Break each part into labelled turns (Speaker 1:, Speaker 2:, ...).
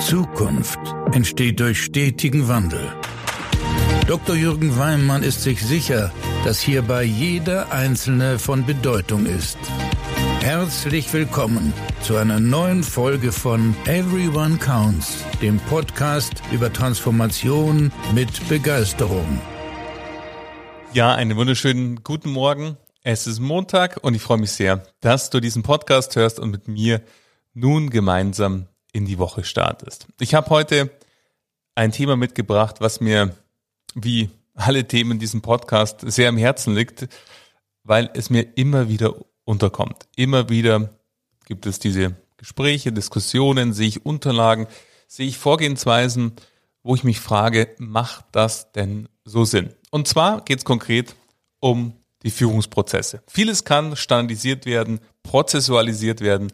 Speaker 1: Zukunft entsteht durch stetigen Wandel. Dr. Jürgen Weimann ist sich sicher, dass hierbei jeder Einzelne von Bedeutung ist. Herzlich willkommen zu einer neuen Folge von Everyone Counts, dem Podcast über Transformation mit Begeisterung.
Speaker 2: Ja, einen wunderschönen guten Morgen. Es ist Montag und ich freue mich sehr, dass du diesen Podcast hörst und mit mir nun gemeinsam in die Woche startest. Ich habe heute ein Thema mitgebracht, was mir wie alle Themen in diesem Podcast sehr am Herzen liegt, weil es mir immer wieder unterkommt. Immer wieder gibt es diese Gespräche, Diskussionen, sehe ich Unterlagen, sehe ich Vorgehensweisen, wo ich mich frage, macht das denn so Sinn? Und zwar geht es konkret um die Führungsprozesse. Vieles kann standardisiert werden, prozessualisiert werden,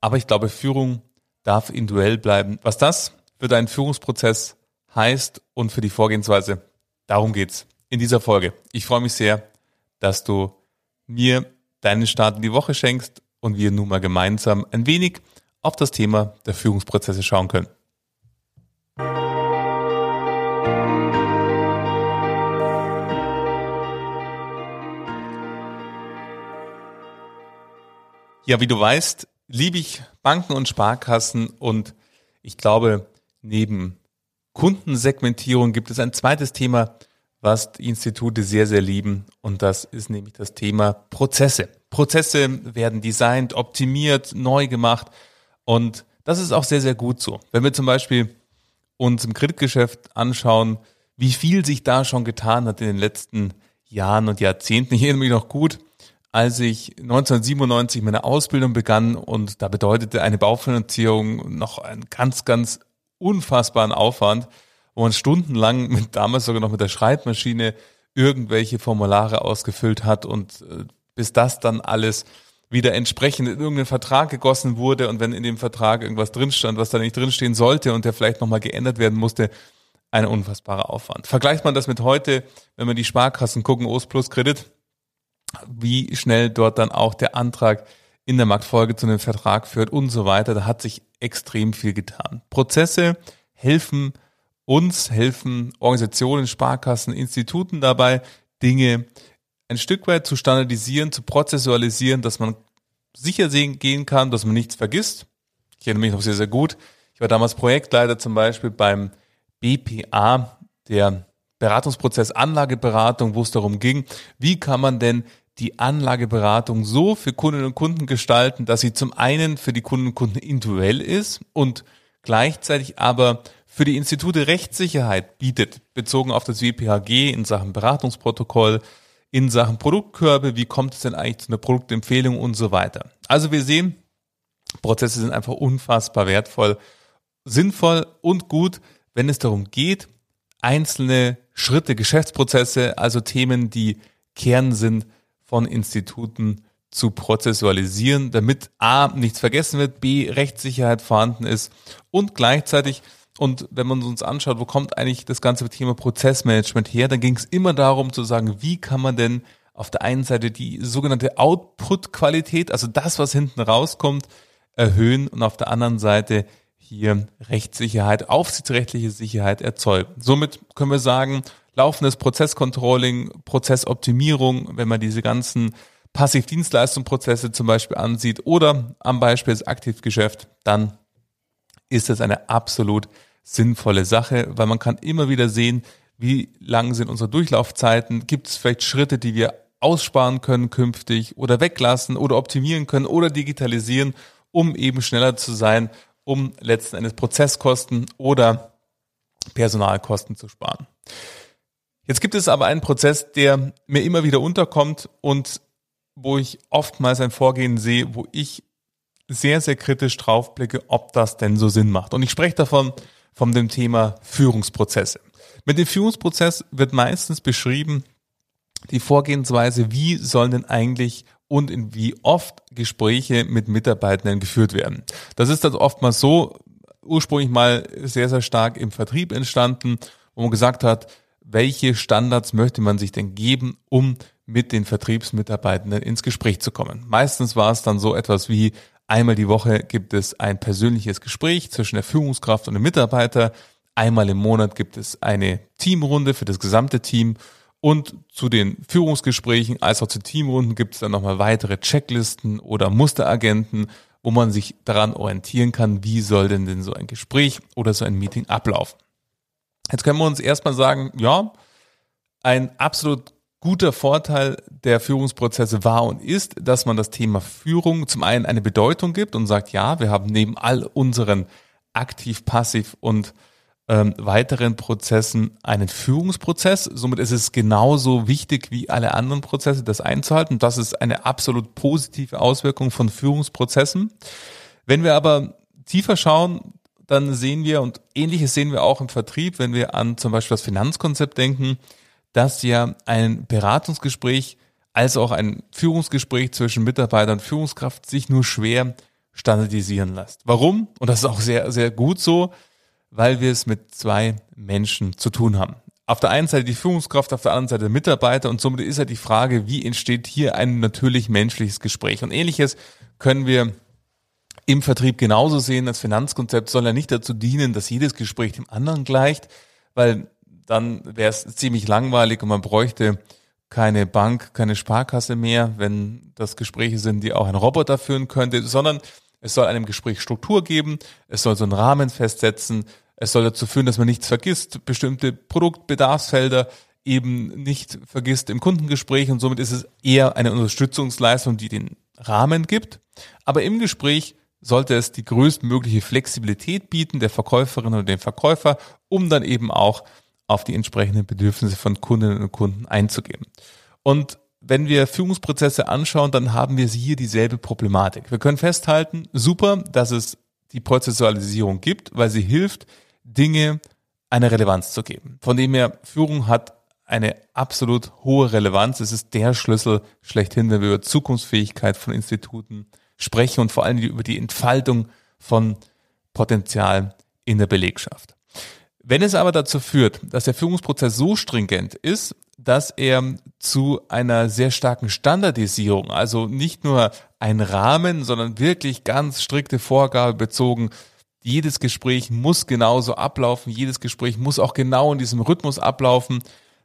Speaker 2: aber ich glaube, Führung darf individuell bleiben. Was das für deinen Führungsprozess heißt und für die Vorgehensweise, darum geht's in dieser Folge. Ich freue mich sehr, dass du mir deinen Start in die Woche schenkst und wir nun mal gemeinsam ein wenig auf das Thema der Führungsprozesse schauen können. Ja, wie du weißt, liebe ich Banken und Sparkassen und ich glaube, neben Kundensegmentierung gibt es ein zweites Thema, was die Institute sehr, sehr lieben und das ist nämlich das Thema Prozesse. Prozesse werden designt, optimiert, neu gemacht und das ist auch sehr, sehr gut so. Wenn wir zum Beispiel uns im Kreditgeschäft anschauen, wie viel sich da schon getan hat in den letzten Jahren und Jahrzehnten. Ich erinnere mich noch gut, als ich 1997 meine Ausbildung begann und da bedeutete eine Baufinanzierung noch einen ganz, ganz unfassbaren Aufwand, wo man stundenlang mit damals sogar noch mit der Schreibmaschine irgendwelche Formulare ausgefüllt hat und äh, bis das dann alles wieder entsprechend in irgendeinen Vertrag gegossen wurde und wenn in dem Vertrag irgendwas drin stand, was da nicht drinstehen sollte und der vielleicht nochmal geändert werden musste, ein unfassbarer Aufwand. Vergleicht man das mit heute, wenn man die Sparkassen gucken, OS Plus Kredit, wie schnell dort dann auch der Antrag in der Marktfolge zu einem Vertrag führt und so weiter. Da hat sich extrem viel getan. Prozesse helfen uns, helfen Organisationen, Sparkassen, Instituten dabei, Dinge ein Stück weit zu standardisieren, zu prozessualisieren, dass man sicher gehen kann, dass man nichts vergisst. Ich erinnere mich noch sehr, sehr gut. Ich war damals Projektleiter zum Beispiel beim BPA, der Beratungsprozess Anlageberatung, wo es darum ging, wie kann man denn die Anlageberatung so für Kundinnen und Kunden gestalten, dass sie zum einen für die Kunden und Kunden individuell ist und gleichzeitig aber für die Institute Rechtssicherheit bietet, bezogen auf das WPHG in Sachen Beratungsprotokoll, in Sachen Produktkörbe, wie kommt es denn eigentlich zu einer Produktempfehlung und so weiter. Also wir sehen, Prozesse sind einfach unfassbar wertvoll, sinnvoll und gut, wenn es darum geht, einzelne Schritte, Geschäftsprozesse, also Themen, die Kern sind, von Instituten zu prozessualisieren, damit A, nichts vergessen wird, B, Rechtssicherheit vorhanden ist und gleichzeitig, und wenn man uns anschaut, wo kommt eigentlich das ganze Thema Prozessmanagement her, dann ging es immer darum zu sagen, wie kann man denn auf der einen Seite die sogenannte Output-Qualität, also das, was hinten rauskommt, erhöhen und auf der anderen Seite hier Rechtssicherheit, aufsichtsrechtliche Sicherheit erzeugen. Somit können wir sagen, laufendes Prozesscontrolling, Prozessoptimierung, wenn man diese ganzen Passivdienstleistungsprozesse zum Beispiel ansieht oder am Beispiel des Aktivgeschäft, dann ist das eine absolut sinnvolle Sache, weil man kann immer wieder sehen, wie lang sind unsere Durchlaufzeiten, gibt es vielleicht Schritte, die wir aussparen können künftig oder weglassen oder optimieren können oder digitalisieren, um eben schneller zu sein um letzten Endes Prozesskosten oder Personalkosten zu sparen. Jetzt gibt es aber einen Prozess, der mir immer wieder unterkommt und wo ich oftmals ein Vorgehen sehe, wo ich sehr, sehr kritisch draufblicke, ob das denn so Sinn macht. Und ich spreche davon, von dem Thema Führungsprozesse. Mit dem Führungsprozess wird meistens beschrieben die Vorgehensweise, wie sollen denn eigentlich und in wie oft Gespräche mit Mitarbeitenden geführt werden. Das ist also oftmals so ursprünglich mal sehr, sehr stark im Vertrieb entstanden, wo man gesagt hat, welche Standards möchte man sich denn geben, um mit den Vertriebsmitarbeitenden ins Gespräch zu kommen. Meistens war es dann so etwas wie Einmal die Woche gibt es ein persönliches Gespräch zwischen der Führungskraft und dem Mitarbeiter. Einmal im Monat gibt es eine Teamrunde für das gesamte Team. Und zu den Führungsgesprächen als auch zu Teamrunden gibt es dann nochmal weitere Checklisten oder Musteragenten, wo man sich daran orientieren kann, wie soll denn denn so ein Gespräch oder so ein Meeting ablaufen. Jetzt können wir uns erstmal sagen, ja, ein absolut guter Vorteil der Führungsprozesse war und ist, dass man das Thema Führung zum einen eine Bedeutung gibt und sagt, ja, wir haben neben all unseren aktiv, passiv und ähm, weiteren Prozessen einen Führungsprozess. Somit ist es genauso wichtig wie alle anderen Prozesse, das einzuhalten. Das ist eine absolut positive Auswirkung von Führungsprozessen. Wenn wir aber tiefer schauen, dann sehen wir, und ähnliches sehen wir auch im Vertrieb, wenn wir an zum Beispiel das Finanzkonzept denken, dass ja ein Beratungsgespräch als auch ein Führungsgespräch zwischen Mitarbeiter und Führungskraft sich nur schwer standardisieren lässt. Warum? Und das ist auch sehr, sehr gut so, weil wir es mit zwei Menschen zu tun haben. Auf der einen Seite die Führungskraft, auf der anderen Seite der Mitarbeiter und somit ist ja die Frage, wie entsteht hier ein natürlich menschliches Gespräch? Und ähnliches können wir im Vertrieb genauso sehen. Das Finanzkonzept soll ja nicht dazu dienen, dass jedes Gespräch dem anderen gleicht, weil dann wäre es ziemlich langweilig und man bräuchte keine Bank, keine Sparkasse mehr, wenn das Gespräche sind, die auch ein Roboter führen könnte, sondern es soll einem Gespräch Struktur geben, es soll so einen Rahmen festsetzen, es soll dazu führen, dass man nichts vergisst, bestimmte Produktbedarfsfelder eben nicht vergisst im Kundengespräch und somit ist es eher eine Unterstützungsleistung, die den Rahmen gibt. Aber im Gespräch sollte es die größtmögliche Flexibilität bieten der Verkäuferin oder dem Verkäufer, um dann eben auch auf die entsprechenden Bedürfnisse von Kundinnen und Kunden einzugehen. Und wenn wir Führungsprozesse anschauen, dann haben wir hier dieselbe Problematik. Wir können festhalten, super, dass es die Prozessualisierung gibt, weil sie hilft, Dinge eine Relevanz zu geben. Von dem her, Führung hat eine absolut hohe Relevanz. Es ist der Schlüssel schlechthin, wenn wir über Zukunftsfähigkeit von Instituten sprechen und vor allem über die Entfaltung von Potenzial in der Belegschaft. Wenn es aber dazu führt, dass der Führungsprozess so stringent ist, dass er zu einer sehr starken Standardisierung, also nicht nur ein Rahmen, sondern wirklich ganz strikte Vorgabe bezogen, jedes Gespräch muss genauso ablaufen, jedes Gespräch muss auch genau in diesem Rhythmus ablaufen,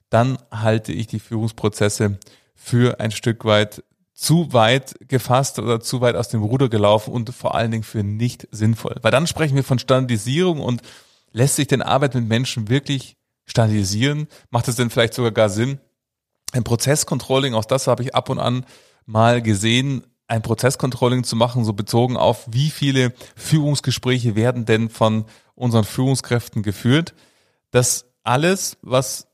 Speaker 2: dann halte ich die Führungsprozesse für ein Stück weit zu weit gefasst oder zu weit aus dem Ruder gelaufen und vor allen Dingen für nicht sinnvoll. Weil dann sprechen wir von Standardisierung und Lässt sich denn Arbeit mit Menschen wirklich standardisieren? Macht es denn vielleicht sogar gar Sinn? Ein Prozesscontrolling, auch das habe ich ab und an mal gesehen, ein Prozesscontrolling zu machen, so bezogen auf, wie viele Führungsgespräche werden denn von unseren Führungskräften geführt. Das alles, was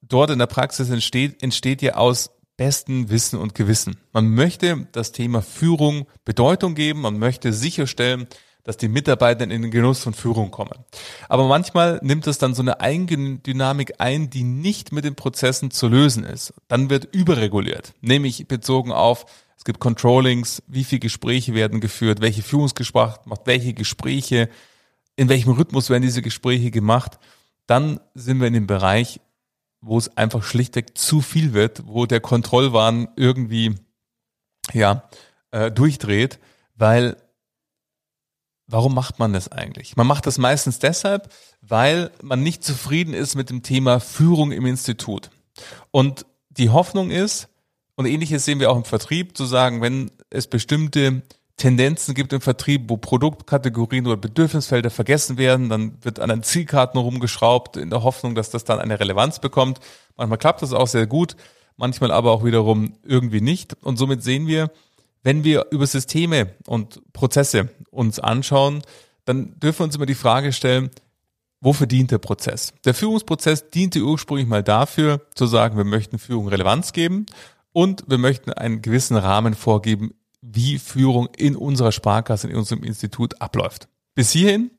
Speaker 2: dort in der Praxis entsteht, entsteht ja aus besten Wissen und Gewissen. Man möchte das Thema Führung Bedeutung geben, man möchte sicherstellen, dass die Mitarbeiter in den Genuss von Führung kommen. Aber manchmal nimmt es dann so eine Eigendynamik ein, die nicht mit den Prozessen zu lösen ist. Dann wird überreguliert, nämlich bezogen auf, es gibt Controllings, wie viele Gespräche werden geführt, welche Führungsgespräche macht welche Gespräche, in welchem Rhythmus werden diese Gespräche gemacht. Dann sind wir in dem Bereich, wo es einfach schlichtweg zu viel wird, wo der Kontrollwahn irgendwie ja äh, durchdreht, weil Warum macht man das eigentlich? Man macht das meistens deshalb, weil man nicht zufrieden ist mit dem Thema Führung im Institut. Und die Hoffnung ist, und ähnliches sehen wir auch im Vertrieb, zu sagen, wenn es bestimmte Tendenzen gibt im Vertrieb, wo Produktkategorien oder Bedürfnisfelder vergessen werden, dann wird an den Zielkarten rumgeschraubt in der Hoffnung, dass das dann eine Relevanz bekommt. Manchmal klappt das auch sehr gut, manchmal aber auch wiederum irgendwie nicht. Und somit sehen wir, wenn wir über Systeme und Prozesse uns anschauen, dann dürfen wir uns immer die Frage stellen, wofür dient der Prozess? Der Führungsprozess diente ursprünglich mal dafür, zu sagen, wir möchten Führung Relevanz geben und wir möchten einen gewissen Rahmen vorgeben, wie Führung in unserer Sparkasse, in unserem Institut abläuft. Bis hierhin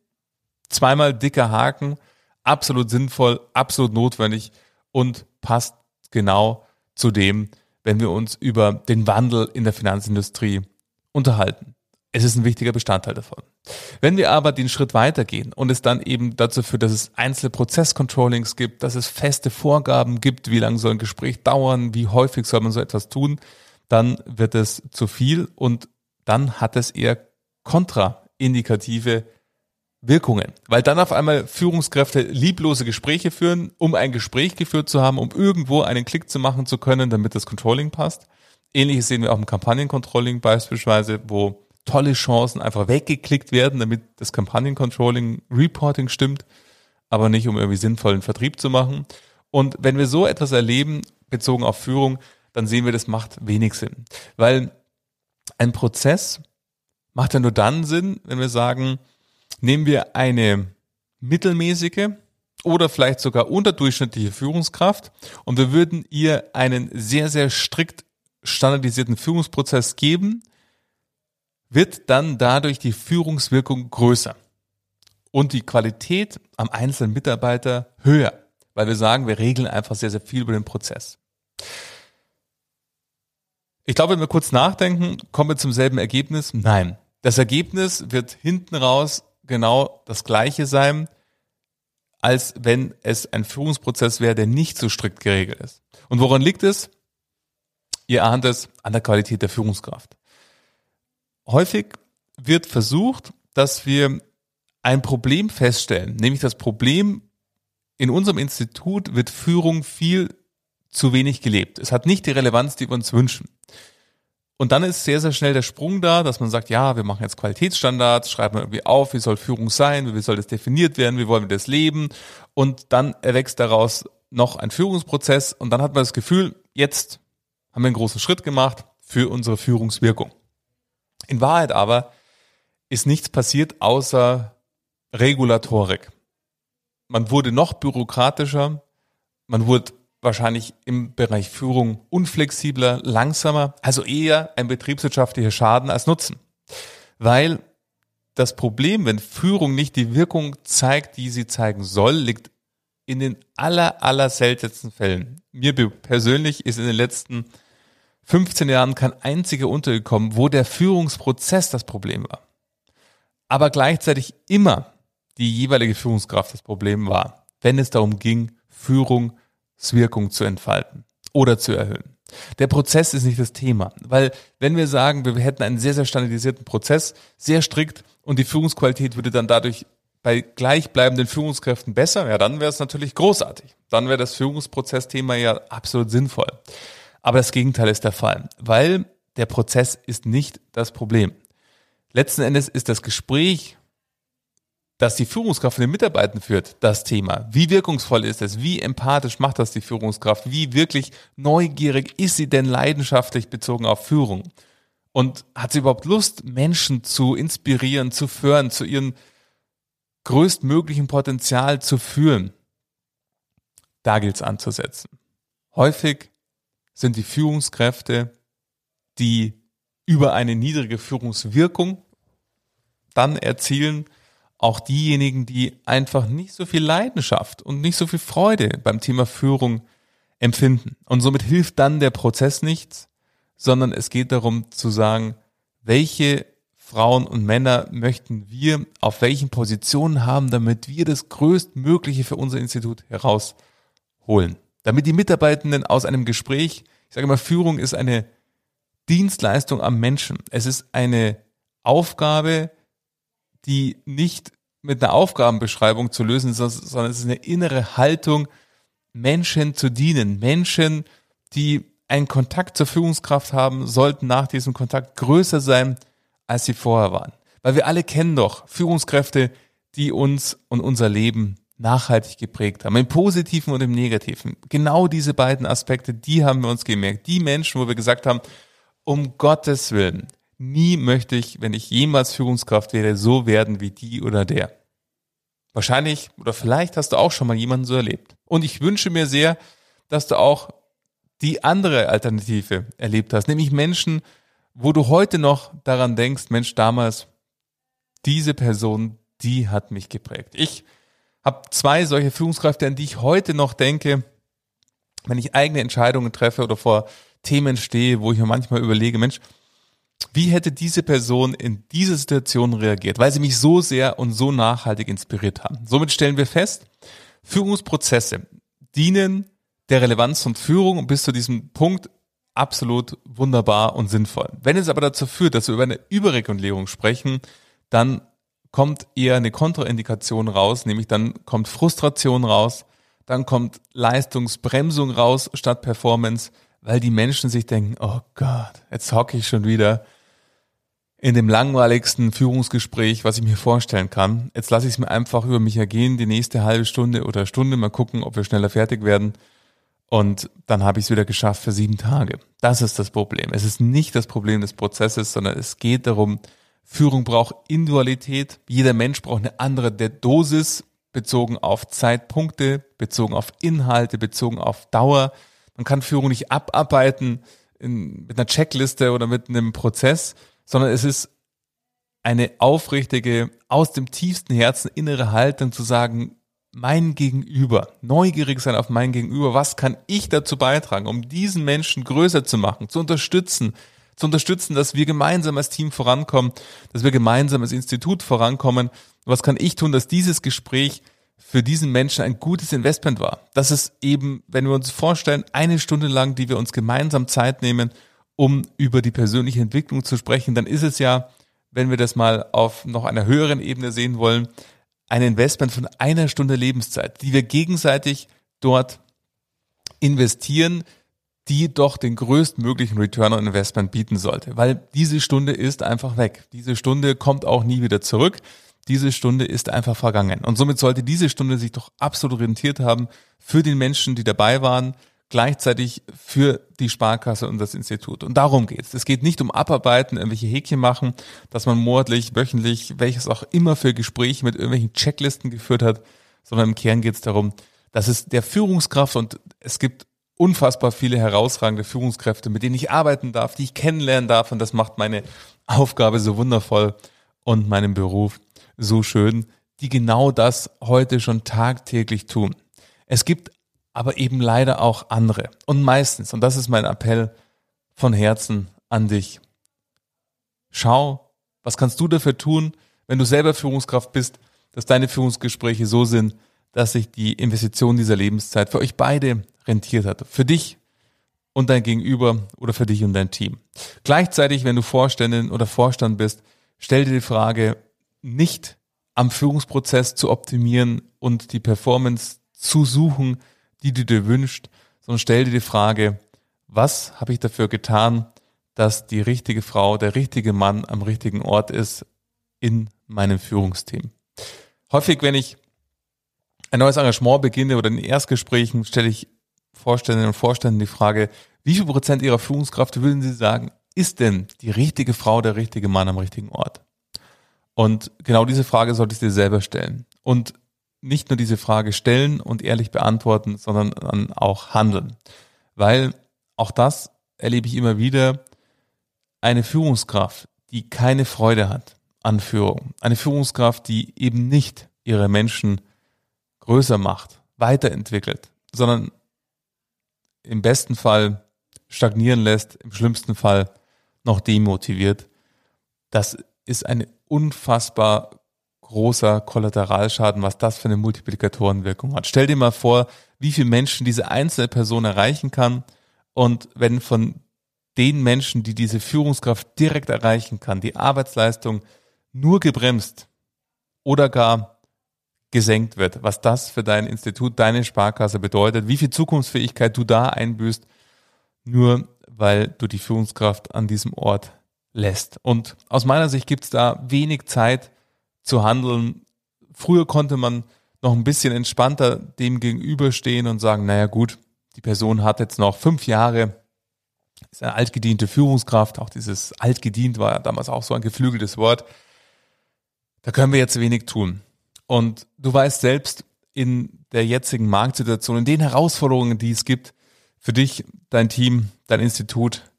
Speaker 2: zweimal dicker Haken, absolut sinnvoll, absolut notwendig und passt genau zu dem, wenn wir uns über den Wandel in der Finanzindustrie unterhalten. Es ist ein wichtiger Bestandteil davon. Wenn wir aber den Schritt weitergehen und es dann eben dazu führt, dass es einzelne Prozesscontrollings gibt, dass es feste Vorgaben gibt, wie lange soll ein Gespräch dauern, wie häufig soll man so etwas tun, dann wird es zu viel und dann hat es eher kontraindikative Wirkungen, weil dann auf einmal Führungskräfte lieblose Gespräche führen, um ein Gespräch geführt zu haben, um irgendwo einen Klick zu machen zu können, damit das Controlling passt. Ähnliches sehen wir auch im Kampagnencontrolling beispielsweise, wo tolle Chancen einfach weggeklickt werden, damit das Kampagnencontrolling Reporting stimmt, aber nicht um irgendwie sinnvollen Vertrieb zu machen. Und wenn wir so etwas erleben, bezogen auf Führung, dann sehen wir, das macht wenig Sinn. Weil ein Prozess macht ja nur dann Sinn, wenn wir sagen, Nehmen wir eine mittelmäßige oder vielleicht sogar unterdurchschnittliche Führungskraft und wir würden ihr einen sehr, sehr strikt standardisierten Führungsprozess geben, wird dann dadurch die Führungswirkung größer und die Qualität am einzelnen Mitarbeiter höher, weil wir sagen, wir regeln einfach sehr, sehr viel über den Prozess. Ich glaube, wenn wir kurz nachdenken, kommen wir zum selben Ergebnis. Nein. Das Ergebnis wird hinten raus genau das Gleiche sein, als wenn es ein Führungsprozess wäre, der nicht so strikt geregelt ist. Und woran liegt es? Ihr ahnt es an der Qualität der Führungskraft. Häufig wird versucht, dass wir ein Problem feststellen, nämlich das Problem in unserem Institut wird Führung viel zu wenig gelebt. Es hat nicht die Relevanz, die wir uns wünschen. Und dann ist sehr, sehr schnell der Sprung da, dass man sagt, ja, wir machen jetzt Qualitätsstandards, schreiben irgendwie auf, wie soll Führung sein, wie soll das definiert werden, wie wollen wir das leben. Und dann erwächst daraus noch ein Führungsprozess und dann hat man das Gefühl, jetzt haben wir einen großen Schritt gemacht für unsere Führungswirkung. In Wahrheit aber ist nichts passiert außer Regulatorik. Man wurde noch bürokratischer, man wurde wahrscheinlich im Bereich Führung unflexibler, langsamer, also eher ein betriebswirtschaftlicher Schaden als Nutzen. Weil das Problem, wenn Führung nicht die Wirkung zeigt, die sie zeigen soll, liegt in den aller, aller seltensten Fällen. Mir persönlich ist in den letzten 15 Jahren kein einziger untergekommen, wo der Führungsprozess das Problem war. Aber gleichzeitig immer die jeweilige Führungskraft das Problem war, wenn es darum ging, Führung Wirkung zu entfalten oder zu erhöhen. Der Prozess ist nicht das Thema, weil wenn wir sagen, wir hätten einen sehr, sehr standardisierten Prozess, sehr strikt und die Führungsqualität würde dann dadurch bei gleichbleibenden Führungskräften besser, ja, dann wäre es natürlich großartig. Dann wäre das Führungsprozessthema ja absolut sinnvoll. Aber das Gegenteil ist der Fall, weil der Prozess ist nicht das Problem. Letzten Endes ist das Gespräch dass die Führungskraft von den Mitarbeitern führt, das Thema. Wie wirkungsvoll ist es? Wie empathisch macht das die Führungskraft? Wie wirklich neugierig ist sie denn leidenschaftlich bezogen auf Führung? Und hat sie überhaupt Lust, Menschen zu inspirieren, zu führen, zu ihrem größtmöglichen Potenzial zu führen? Da gilt es anzusetzen. Häufig sind die Führungskräfte, die über eine niedrige Führungswirkung dann erzielen, auch diejenigen, die einfach nicht so viel Leidenschaft und nicht so viel Freude beim Thema Führung empfinden. Und somit hilft dann der Prozess nichts, sondern es geht darum zu sagen, welche Frauen und Männer möchten wir auf welchen Positionen haben, damit wir das Größtmögliche für unser Institut herausholen. Damit die Mitarbeitenden aus einem Gespräch, ich sage immer, Führung ist eine Dienstleistung am Menschen. Es ist eine Aufgabe, die nicht mit einer Aufgabenbeschreibung zu lösen ist, sondern es ist eine innere Haltung, Menschen zu dienen. Menschen, die einen Kontakt zur Führungskraft haben, sollten nach diesem Kontakt größer sein, als sie vorher waren. Weil wir alle kennen doch Führungskräfte, die uns und unser Leben nachhaltig geprägt haben, im Positiven und im Negativen. Genau diese beiden Aspekte, die haben wir uns gemerkt. Die Menschen, wo wir gesagt haben, um Gottes Willen, Nie möchte ich, wenn ich jemals Führungskraft wäre, so werden wie die oder der. Wahrscheinlich oder vielleicht hast du auch schon mal jemanden so erlebt. Und ich wünsche mir sehr, dass du auch die andere Alternative erlebt hast, nämlich Menschen, wo du heute noch daran denkst, Mensch, damals, diese Person, die hat mich geprägt. Ich habe zwei solche Führungskräfte, an die ich heute noch denke, wenn ich eigene Entscheidungen treffe oder vor Themen stehe, wo ich mir manchmal überlege, Mensch, wie hätte diese Person in dieser Situation reagiert, weil sie mich so sehr und so nachhaltig inspiriert haben? Somit stellen wir fest, Führungsprozesse dienen der Relevanz von Führung bis zu diesem Punkt absolut wunderbar und sinnvoll. Wenn es aber dazu führt, dass wir über eine Überregulierung sprechen, dann kommt eher eine Kontraindikation raus, nämlich dann kommt Frustration raus, dann kommt Leistungsbremsung raus statt Performance, weil die Menschen sich denken, oh Gott, jetzt hocke ich schon wieder in dem langweiligsten Führungsgespräch, was ich mir vorstellen kann. Jetzt lasse ich es mir einfach über mich ergehen, die nächste halbe Stunde oder Stunde, mal gucken, ob wir schneller fertig werden. Und dann habe ich es wieder geschafft für sieben Tage. Das ist das Problem. Es ist nicht das Problem des Prozesses, sondern es geht darum, Führung braucht Individualität. Jeder Mensch braucht eine andere der Dosis bezogen auf Zeitpunkte, bezogen auf Inhalte, bezogen auf Dauer. Man kann Führung nicht abarbeiten in, mit einer Checkliste oder mit einem Prozess, sondern es ist eine aufrichtige, aus dem tiefsten Herzen innere Haltung zu sagen, mein Gegenüber, neugierig sein auf mein Gegenüber, was kann ich dazu beitragen, um diesen Menschen größer zu machen, zu unterstützen, zu unterstützen, dass wir gemeinsam als Team vorankommen, dass wir gemeinsam als Institut vorankommen. Was kann ich tun, dass dieses Gespräch für diesen Menschen ein gutes Investment war? Das ist eben, wenn wir uns vorstellen, eine Stunde lang, die wir uns gemeinsam Zeit nehmen, um über die persönliche Entwicklung zu sprechen, dann ist es ja, wenn wir das mal auf noch einer höheren Ebene sehen wollen, ein Investment von einer Stunde Lebenszeit, die wir gegenseitig dort investieren, die doch den größtmöglichen Return on Investment bieten sollte, weil diese Stunde ist einfach weg. Diese Stunde kommt auch nie wieder zurück. Diese Stunde ist einfach vergangen. Und somit sollte diese Stunde sich doch absolut orientiert haben für den Menschen, die dabei waren, gleichzeitig für die Sparkasse und das Institut. Und darum geht's. Es geht nicht um Abarbeiten, irgendwelche Häkchen machen, dass man monatlich, wöchentlich, welches auch immer für Gespräche mit irgendwelchen Checklisten geführt hat, sondern im Kern geht's darum, dass es der Führungskraft und es gibt unfassbar viele herausragende Führungskräfte, mit denen ich arbeiten darf, die ich kennenlernen darf und das macht meine Aufgabe so wundervoll und meinen Beruf so schön, die genau das heute schon tagtäglich tun. Es gibt aber eben leider auch andere. Und meistens, und das ist mein Appell von Herzen an dich, schau, was kannst du dafür tun, wenn du selber Führungskraft bist, dass deine Führungsgespräche so sind, dass sich die Investition dieser Lebenszeit für euch beide rentiert hat. Für dich und dein Gegenüber oder für dich und dein Team. Gleichzeitig, wenn du Vorständin oder Vorstand bist, stell dir die Frage, nicht am Führungsprozess zu optimieren und die Performance zu suchen, die du dir wünschst, sondern stell dir die Frage, was habe ich dafür getan, dass die richtige Frau, der richtige Mann am richtigen Ort ist in meinem Führungsteam. Häufig, wenn ich ein neues Engagement beginne oder in Erstgesprächen, stelle ich Vorständinnen und Vorständen die Frage, wie viel Prozent ihrer Führungskraft würden sie sagen, ist denn die richtige Frau, der richtige Mann am richtigen Ort? Und genau diese Frage solltest du dir selber stellen. Und nicht nur diese Frage stellen und ehrlich beantworten, sondern dann auch handeln. Weil auch das erlebe ich immer wieder, eine Führungskraft, die keine Freude hat an Führung, eine Führungskraft, die eben nicht ihre Menschen größer macht, weiterentwickelt, sondern im besten Fall stagnieren lässt, im schlimmsten Fall noch demotiviert. Das ist eine unfassbar großer Kollateralschaden, was das für eine Multiplikatorenwirkung hat. Stell dir mal vor, wie viele Menschen diese einzelne Person erreichen kann und wenn von den Menschen, die diese Führungskraft direkt erreichen kann, die Arbeitsleistung nur gebremst oder gar gesenkt wird, was das für dein Institut, deine Sparkasse bedeutet, wie viel Zukunftsfähigkeit du da einbüßt, nur weil du die Führungskraft an diesem Ort lässt. Und aus meiner Sicht gibt es da wenig Zeit zu handeln. Früher konnte man noch ein bisschen entspannter dem gegenüberstehen und sagen, naja gut, die Person hat jetzt noch fünf Jahre, ist eine altgediente Führungskraft, auch dieses altgedient war ja damals auch so ein geflügeltes Wort. Da können wir jetzt wenig tun. Und du weißt selbst, in der jetzigen Marktsituation, in den Herausforderungen, die es gibt, für dich, dein Team, dein Institut,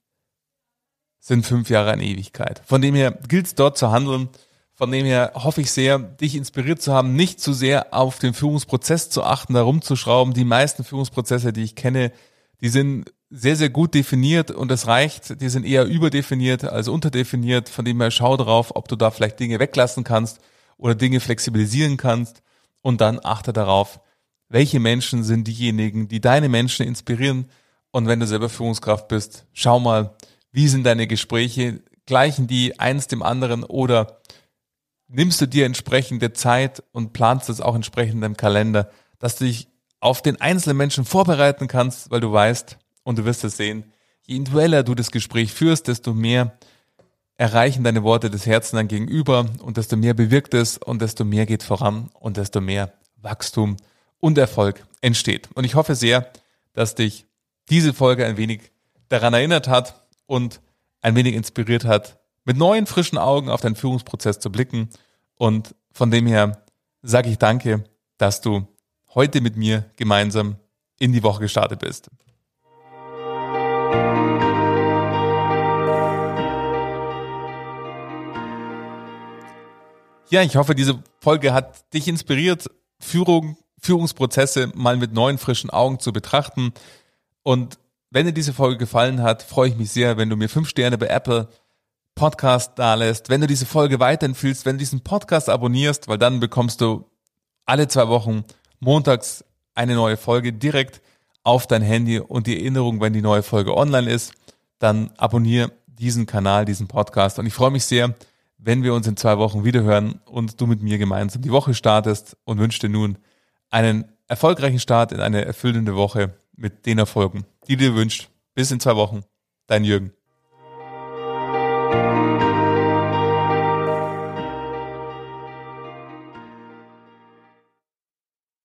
Speaker 2: sind fünf Jahre eine Ewigkeit. Von dem her gilt es dort zu handeln von dem her hoffe ich sehr, dich inspiriert zu haben, nicht zu sehr auf den Führungsprozess zu achten, da rumzuschrauben. Die meisten Führungsprozesse, die ich kenne, die sind sehr, sehr gut definiert und es reicht, die sind eher überdefiniert als unterdefiniert. Von dem her schau drauf, ob du da vielleicht Dinge weglassen kannst oder Dinge flexibilisieren kannst. Und dann achte darauf, welche Menschen sind diejenigen, die deine Menschen inspirieren. Und wenn du selber Führungskraft bist, schau mal, wie sind deine Gespräche? Gleichen die eins dem anderen oder nimmst du dir entsprechende Zeit und planst es auch entsprechend im Kalender, dass du dich auf den einzelnen Menschen vorbereiten kannst, weil du weißt und du wirst es sehen, je individueller du das Gespräch führst, desto mehr erreichen deine Worte des Herzens dann gegenüber und desto mehr bewirkt es und desto mehr geht voran und desto mehr Wachstum und Erfolg entsteht. Und ich hoffe sehr, dass dich diese Folge ein wenig daran erinnert hat und ein wenig inspiriert hat, mit neuen, frischen Augen auf deinen Führungsprozess zu blicken. Und von dem her sage ich danke, dass du heute mit mir gemeinsam in die Woche gestartet bist. Ja, ich hoffe, diese Folge hat dich inspiriert, Führung, Führungsprozesse mal mit neuen, frischen Augen zu betrachten. Und wenn dir diese Folge gefallen hat, freue ich mich sehr, wenn du mir fünf Sterne bei Apple Podcast da lässt, wenn du diese Folge weiterempfiehlst, wenn du diesen Podcast abonnierst, weil dann bekommst du alle zwei Wochen montags eine neue Folge direkt auf dein Handy und die Erinnerung, wenn die neue Folge online ist, dann abonniere diesen Kanal, diesen Podcast. Und ich freue mich sehr, wenn wir uns in zwei Wochen wiederhören und du mit mir gemeinsam die Woche startest und wünsche dir nun einen erfolgreichen Start in eine erfüllende Woche mit den Erfolgen, die du dir wünscht. Bis in zwei Wochen. Dein Jürgen.